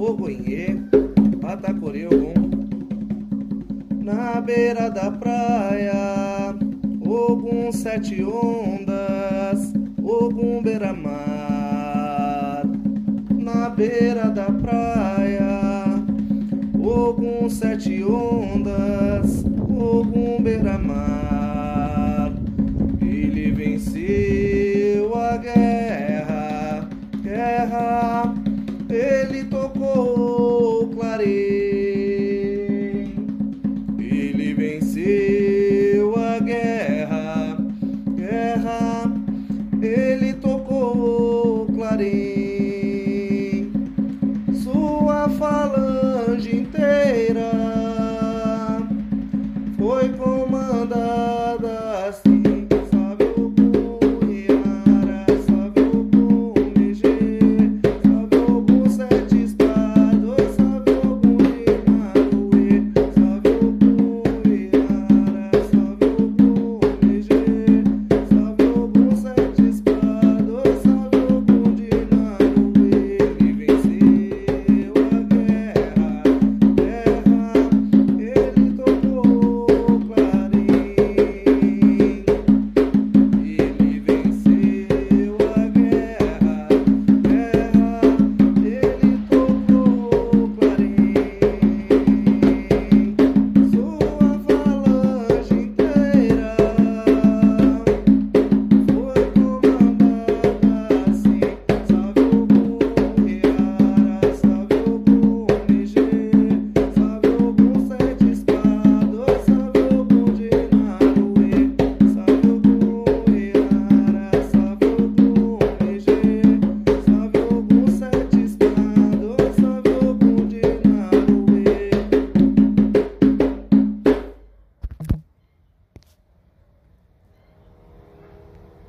Ogoinhê, Patacoreogum. Na beira da praia, Ogum sete ondas, Ogum beira-mar. Na beira da praia, Ogum sete ondas, ele tocou o clarim.